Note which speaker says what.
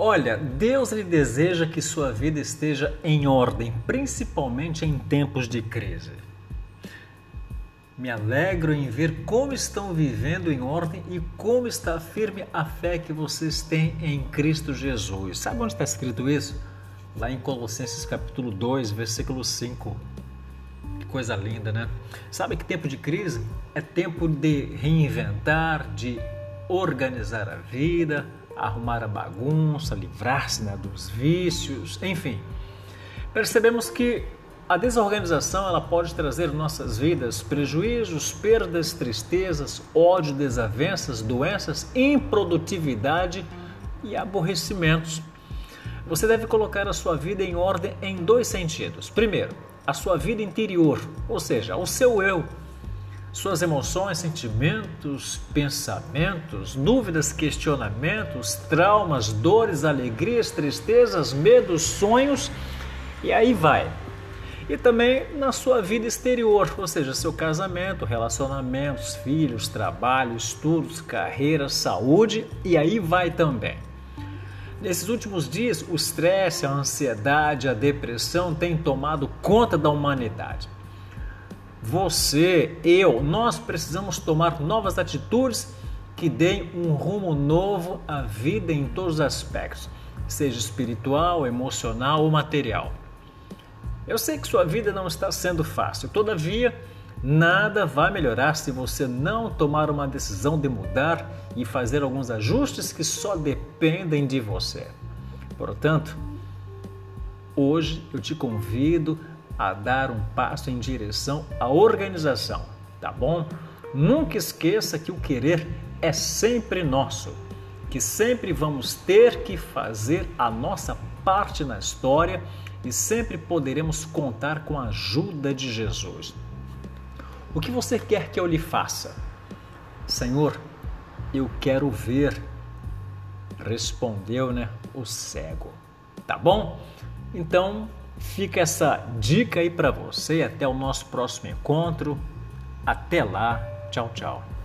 Speaker 1: Olha, Deus lhe deseja que sua vida esteja em ordem, principalmente em tempos de crise. Me alegro em ver como estão vivendo em ordem e como está firme a fé que vocês têm em Cristo Jesus. Sabe onde está escrito isso? Lá em Colossenses capítulo 2, versículo 5. Que coisa linda, né? Sabe que tempo de crise é tempo de reinventar, de organizar a vida, arrumar a bagunça, livrar-se né, dos vícios, enfim. Percebemos que a desorganização ela pode trazer em nossas vidas prejuízos, perdas, tristezas, ódio, desavenças, doenças, improdutividade e aborrecimentos. Você deve colocar a sua vida em ordem em dois sentidos. Primeiro, a sua vida interior, ou seja, o seu eu, suas emoções, sentimentos, pensamentos, dúvidas, questionamentos, traumas, dores, alegrias, tristezas, medos, sonhos e aí vai e também na sua vida exterior, ou seja, seu casamento, relacionamentos, filhos, trabalho, estudos, carreira, saúde e aí vai também. Nesses últimos dias, o estresse, a ansiedade, a depressão têm tomado conta da humanidade. Você, eu, nós precisamos tomar novas atitudes que deem um rumo novo à vida em todos os aspectos, seja espiritual, emocional ou material. Eu sei que sua vida não está sendo fácil, todavia, nada vai melhorar se você não tomar uma decisão de mudar e fazer alguns ajustes que só dependem de você. Portanto, hoje eu te convido a dar um passo em direção à organização, tá bom? Nunca esqueça que o querer é sempre nosso, que sempre vamos ter que fazer a nossa parte na história e sempre poderemos contar com a ajuda de Jesus. O que você quer que eu lhe faça? Senhor, eu quero ver, respondeu né, o cego. Tá bom? Então fica essa dica aí para você. Até o nosso próximo encontro. Até lá. Tchau, tchau.